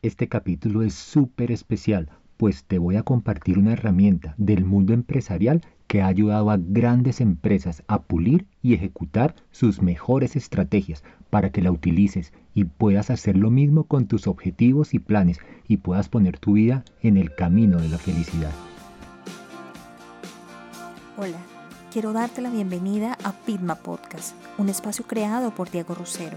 Este capítulo es súper especial, pues te voy a compartir una herramienta del mundo empresarial que ha ayudado a grandes empresas a pulir y ejecutar sus mejores estrategias para que la utilices y puedas hacer lo mismo con tus objetivos y planes y puedas poner tu vida en el camino de la felicidad. Hola, quiero darte la bienvenida a Pitma Podcast, un espacio creado por Diego Rosero,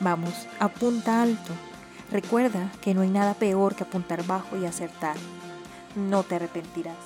Vamos, apunta alto. Recuerda que no hay nada peor que apuntar bajo y acertar. No te arrepentirás.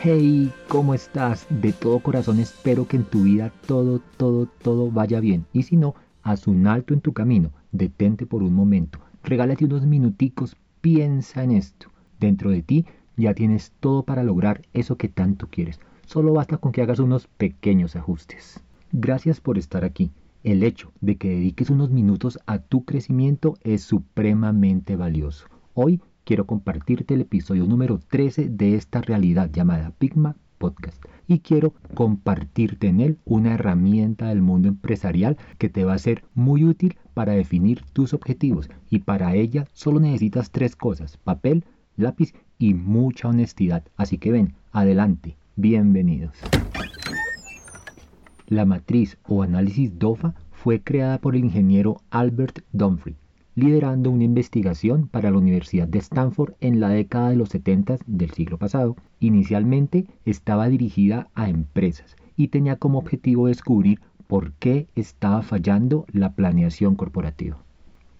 Hey, ¿cómo estás? De todo corazón espero que en tu vida todo, todo, todo vaya bien. Y si no, haz un alto en tu camino. Detente por un momento. Regálate unos minuticos. Piensa en esto. Dentro de ti ya tienes todo para lograr eso que tanto quieres. Solo basta con que hagas unos pequeños ajustes. Gracias por estar aquí. El hecho de que dediques unos minutos a tu crecimiento es supremamente valioso. Hoy quiero compartirte el episodio número 13 de esta realidad llamada Pigma Podcast y quiero compartirte en él una herramienta del mundo empresarial que te va a ser muy útil para definir tus objetivos y para ella solo necesitas tres cosas, papel, lápiz y mucha honestidad. Así que ven, adelante, bienvenidos. La matriz o análisis DOFA fue creada por el ingeniero Albert Dumfries, liderando una investigación para la Universidad de Stanford en la década de los 70 del siglo pasado. Inicialmente estaba dirigida a empresas y tenía como objetivo descubrir por qué estaba fallando la planeación corporativa.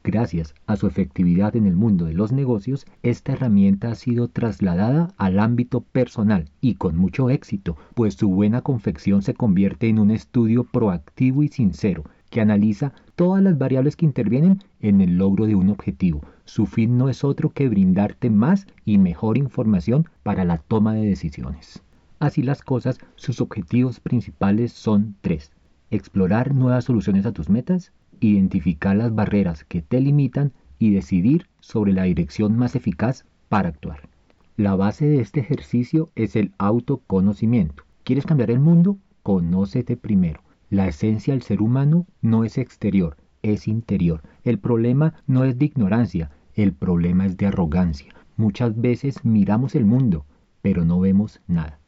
Gracias a su efectividad en el mundo de los negocios, esta herramienta ha sido trasladada al ámbito personal y con mucho éxito, pues su buena confección se convierte en un estudio proactivo y sincero que analiza todas las variables que intervienen en el logro de un objetivo. Su fin no es otro que brindarte más y mejor información para la toma de decisiones. Así las cosas, sus objetivos principales son tres. Explorar nuevas soluciones a tus metas, identificar las barreras que te limitan y decidir sobre la dirección más eficaz para actuar. La base de este ejercicio es el autoconocimiento. ¿Quieres cambiar el mundo? Conócete primero. La esencia del ser humano no es exterior, es interior. El problema no es de ignorancia, el problema es de arrogancia. Muchas veces miramos el mundo, pero no vemos nada.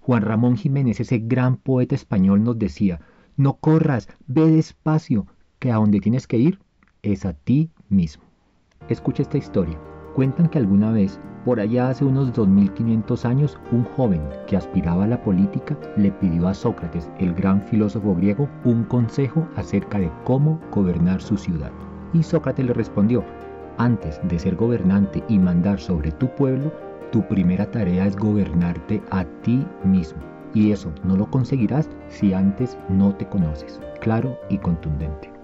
Juan Ramón Jiménez, ese gran poeta español, nos decía, no corras, ve despacio, que a donde tienes que ir es a ti mismo. Escucha esta historia. Cuentan que alguna vez, por allá hace unos 2500 años, un joven que aspiraba a la política le pidió a Sócrates, el gran filósofo griego, un consejo acerca de cómo gobernar su ciudad. Y Sócrates le respondió, antes de ser gobernante y mandar sobre tu pueblo, tu primera tarea es gobernarte a ti mismo. Y eso no lo conseguirás si antes no te conoces. Claro y contundente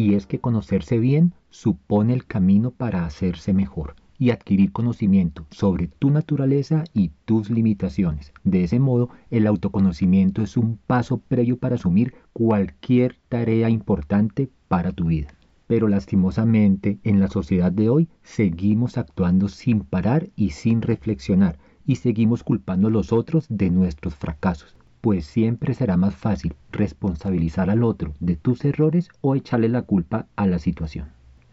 y es que conocerse bien supone el camino para hacerse mejor y adquirir conocimiento sobre tu naturaleza y tus limitaciones. De ese modo, el autoconocimiento es un paso previo para asumir cualquier tarea importante para tu vida. Pero lastimosamente, en la sociedad de hoy seguimos actuando sin parar y sin reflexionar, y seguimos culpando a los otros de nuestros fracasos pues siempre será más fácil responsabilizar al otro de tus errores o echarle la culpa a la situación.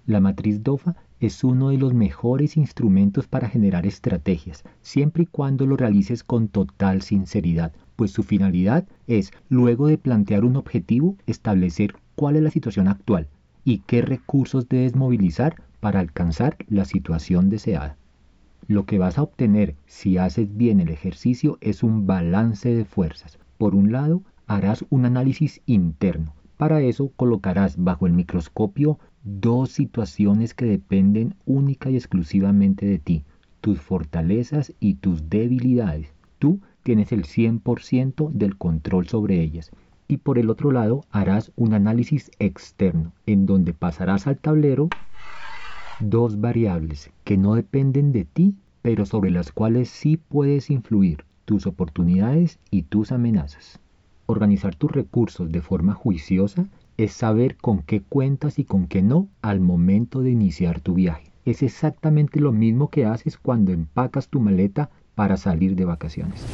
La matriz DOFA es uno de los mejores instrumentos para generar estrategias, siempre y cuando lo realices con total sinceridad, pues su finalidad es, luego de plantear un objetivo, establecer cuál es la situación actual y qué recursos debes movilizar para alcanzar la situación deseada. Lo que vas a obtener si haces bien el ejercicio es un balance de fuerzas. Por un lado, harás un análisis interno. Para eso colocarás bajo el microscopio dos situaciones que dependen única y exclusivamente de ti, tus fortalezas y tus debilidades. Tú tienes el 100% del control sobre ellas. Y por el otro lado harás un análisis externo, en donde pasarás al tablero dos variables que no dependen de ti, pero sobre las cuales sí puedes influir, tus oportunidades y tus amenazas. Organizar tus recursos de forma juiciosa es saber con qué cuentas y con qué no al momento de iniciar tu viaje. Es exactamente lo mismo que haces cuando empacas tu maleta para salir de vacaciones.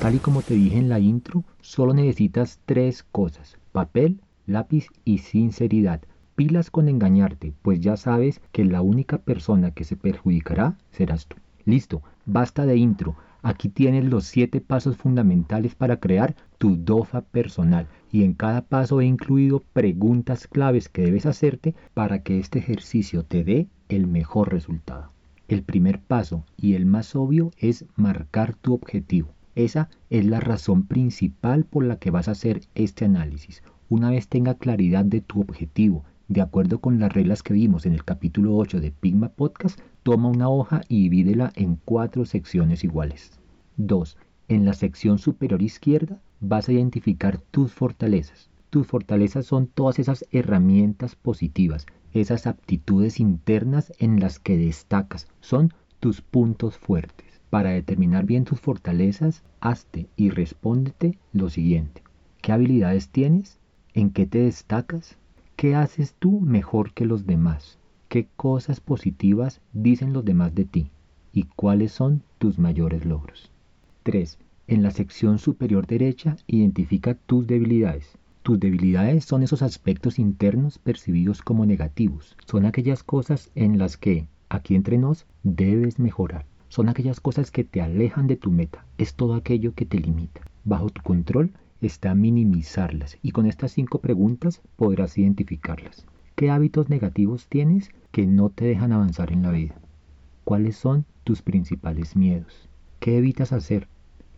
Tal y como te dije en la intro, solo necesitas tres cosas, papel, lápiz y sinceridad. Pilas con engañarte, pues ya sabes que la única persona que se perjudicará serás tú. Listo, basta de intro. Aquí tienes los siete pasos fundamentales para crear tu DOFA personal y en cada paso he incluido preguntas claves que debes hacerte para que este ejercicio te dé el mejor resultado. El primer paso y el más obvio es marcar tu objetivo. Esa es la razón principal por la que vas a hacer este análisis. Una vez tenga claridad de tu objetivo, de acuerdo con las reglas que vimos en el capítulo 8 de Pigma Podcast, toma una hoja y divídela en cuatro secciones iguales. 2. En la sección superior izquierda vas a identificar tus fortalezas. Tus fortalezas son todas esas herramientas positivas, esas aptitudes internas en las que destacas, son tus puntos fuertes. Para determinar bien tus fortalezas, hazte y respóndete lo siguiente. ¿Qué habilidades tienes? ¿En qué te destacas? ¿Qué haces tú mejor que los demás? ¿Qué cosas positivas dicen los demás de ti? ¿Y cuáles son tus mayores logros? 3. En la sección superior derecha identifica tus debilidades. Tus debilidades son esos aspectos internos percibidos como negativos. Son aquellas cosas en las que, aquí entre nos, debes mejorar. Son aquellas cosas que te alejan de tu meta. Es todo aquello que te limita. Bajo tu control está minimizarlas y con estas cinco preguntas podrás identificarlas. ¿Qué hábitos negativos tienes que no te dejan avanzar en la vida? ¿Cuáles son tus principales miedos? ¿Qué evitas hacer?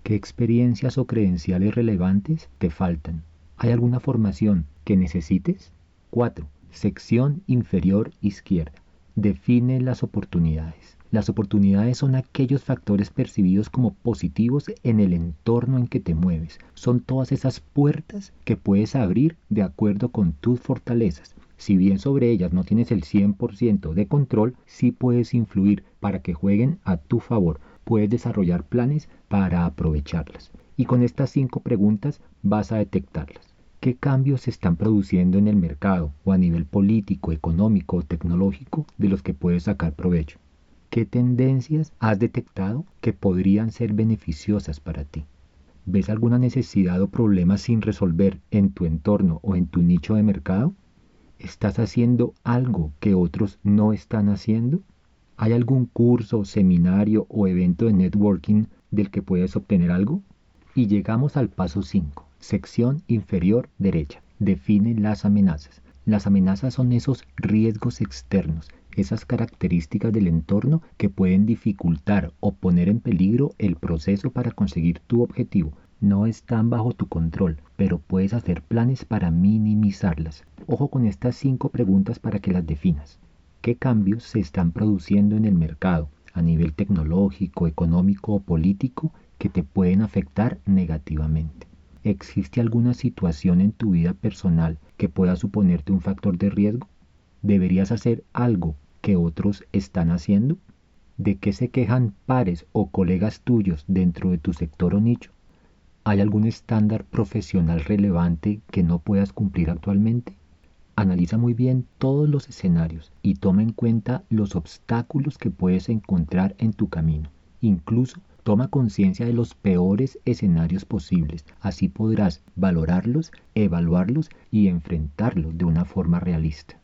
¿Qué experiencias o credenciales relevantes te faltan? ¿Hay alguna formación que necesites? 4. Sección inferior izquierda. Define las oportunidades. Las oportunidades son aquellos factores percibidos como positivos en el entorno en que te mueves. Son todas esas puertas que puedes abrir de acuerdo con tus fortalezas. Si bien sobre ellas no tienes el 100% de control, sí puedes influir para que jueguen a tu favor. Puedes desarrollar planes para aprovecharlas. Y con estas cinco preguntas vas a detectarlas. ¿Qué cambios se están produciendo en el mercado o a nivel político, económico o tecnológico de los que puedes sacar provecho? ¿Qué tendencias has detectado que podrían ser beneficiosas para ti? ¿Ves alguna necesidad o problema sin resolver en tu entorno o en tu nicho de mercado? ¿Estás haciendo algo que otros no están haciendo? ¿Hay algún curso, seminario o evento de networking del que puedes obtener algo? Y llegamos al paso 5, sección inferior derecha. Define las amenazas. Las amenazas son esos riesgos externos esas características del entorno que pueden dificultar o poner en peligro el proceso para conseguir tu objetivo. No están bajo tu control, pero puedes hacer planes para minimizarlas. Ojo con estas cinco preguntas para que las definas. ¿Qué cambios se están produciendo en el mercado a nivel tecnológico, económico o político que te pueden afectar negativamente? ¿Existe alguna situación en tu vida personal que pueda suponerte un factor de riesgo? ¿Deberías hacer algo que otros están haciendo? ¿De qué se quejan pares o colegas tuyos dentro de tu sector o nicho? ¿Hay algún estándar profesional relevante que no puedas cumplir actualmente? Analiza muy bien todos los escenarios y toma en cuenta los obstáculos que puedes encontrar en tu camino. Incluso toma conciencia de los peores escenarios posibles. Así podrás valorarlos, evaluarlos y enfrentarlos de una forma realista.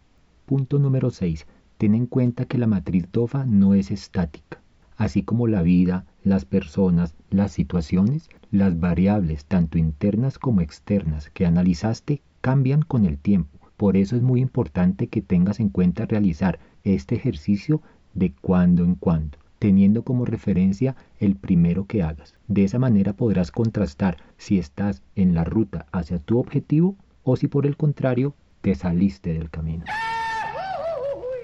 Punto número 6. Ten en cuenta que la matriz DOFA no es estática. Así como la vida, las personas, las situaciones, las variables, tanto internas como externas, que analizaste, cambian con el tiempo. Por eso es muy importante que tengas en cuenta realizar este ejercicio de cuando en cuando, teniendo como referencia el primero que hagas. De esa manera podrás contrastar si estás en la ruta hacia tu objetivo o si por el contrario te saliste del camino.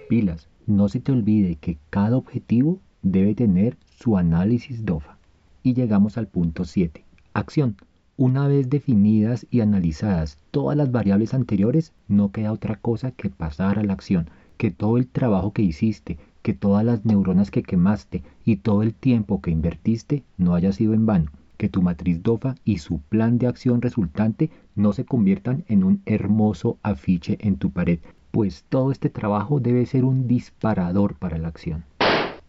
Pilas, no se te olvide que cada objetivo debe tener su análisis DOFA. Y llegamos al punto 7. Acción. Una vez definidas y analizadas todas las variables anteriores, no queda otra cosa que pasar a la acción, que todo el trabajo que hiciste, que todas las neuronas que quemaste y todo el tiempo que invertiste no haya sido en vano, que tu matriz DOFA y su plan de acción resultante no se conviertan en un hermoso afiche en tu pared, pues todo este trabajo debe ser un disparador para la acción.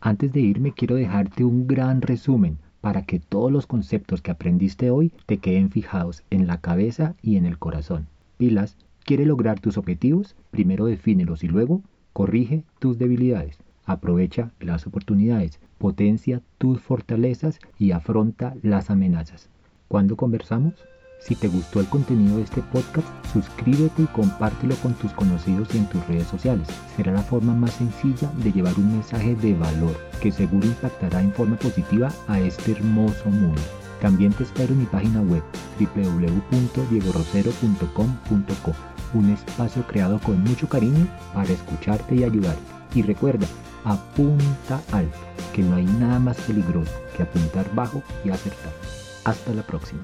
Antes de irme quiero dejarte un gran resumen para que todos los conceptos que aprendiste hoy te queden fijados en la cabeza y en el corazón. Pilas, ¿quiere lograr tus objetivos? Primero defínelos y luego corrige tus debilidades. Aprovecha las oportunidades, potencia tus fortalezas y afronta las amenazas. ¿Cuándo conversamos? Si te gustó el contenido de este podcast, suscríbete y compártelo con tus conocidos y en tus redes sociales. Será la forma más sencilla de llevar un mensaje de valor que seguro impactará en forma positiva a este hermoso mundo. También te espero en mi página web www.diegorosero.com.co, un espacio creado con mucho cariño para escucharte y ayudarte. Y recuerda, apunta alto, que no hay nada más peligroso que apuntar bajo y acertar. Hasta la próxima.